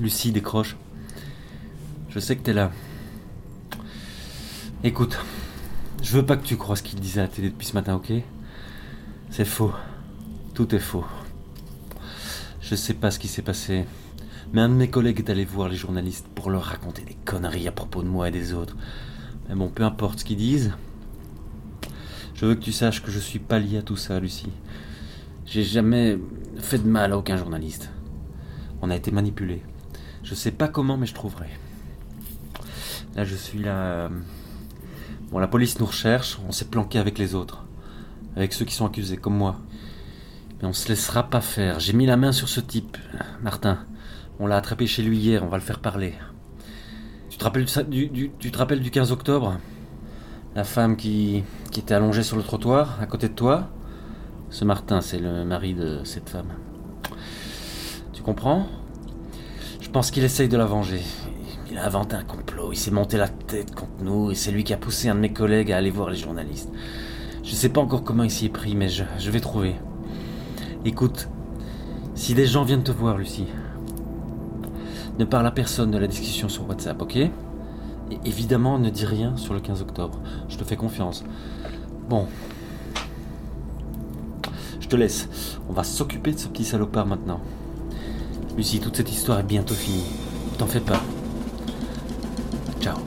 Lucie décroche. Je sais que t'es là. Écoute, je veux pas que tu crois ce qu'il disait à la télé depuis ce matin, ok? C'est faux. Tout est faux. Je sais pas ce qui s'est passé, mais un de mes collègues est allé voir les journalistes pour leur raconter des conneries à propos de moi et des autres. Mais bon, peu importe ce qu'ils disent. Je veux que tu saches que je suis pas lié à tout ça, Lucie. J'ai jamais fait de mal à aucun journaliste. On a été manipulé. Je sais pas comment, mais je trouverai. Là, je suis là. euh, Bon, la police nous recherche, on s'est planqué avec les autres. Avec ceux qui sont accusés, comme moi. Mais on se laissera pas faire. J'ai mis la main sur ce type, Martin. On l'a attrapé chez lui hier, on va le faire parler. Tu te rappelles du, sa- du- du- tu te rappelles du 15 octobre? La femme qui, était allongée sur le trottoir, à côté de toi? Ce Martin, c'est le mari de cette femme. Tu comprends? Pense qu'il essaye de la venger. Il a inventé un complot, il s'est monté la tête contre nous, et c'est lui qui a poussé un de mes collègues à aller voir les journalistes. Je sais pas encore comment il s'y est pris, mais je, je vais trouver. Écoute, si des gens viennent te voir, Lucie, ne parle à personne de la discussion sur WhatsApp, ok? Et évidemment, ne dis rien sur le 15 octobre. Je te fais confiance. Bon. Je te laisse. On va s'occuper de ce petit salopard maintenant. Lucie, toute cette histoire est bientôt finie. T'en fais pas. Ciao.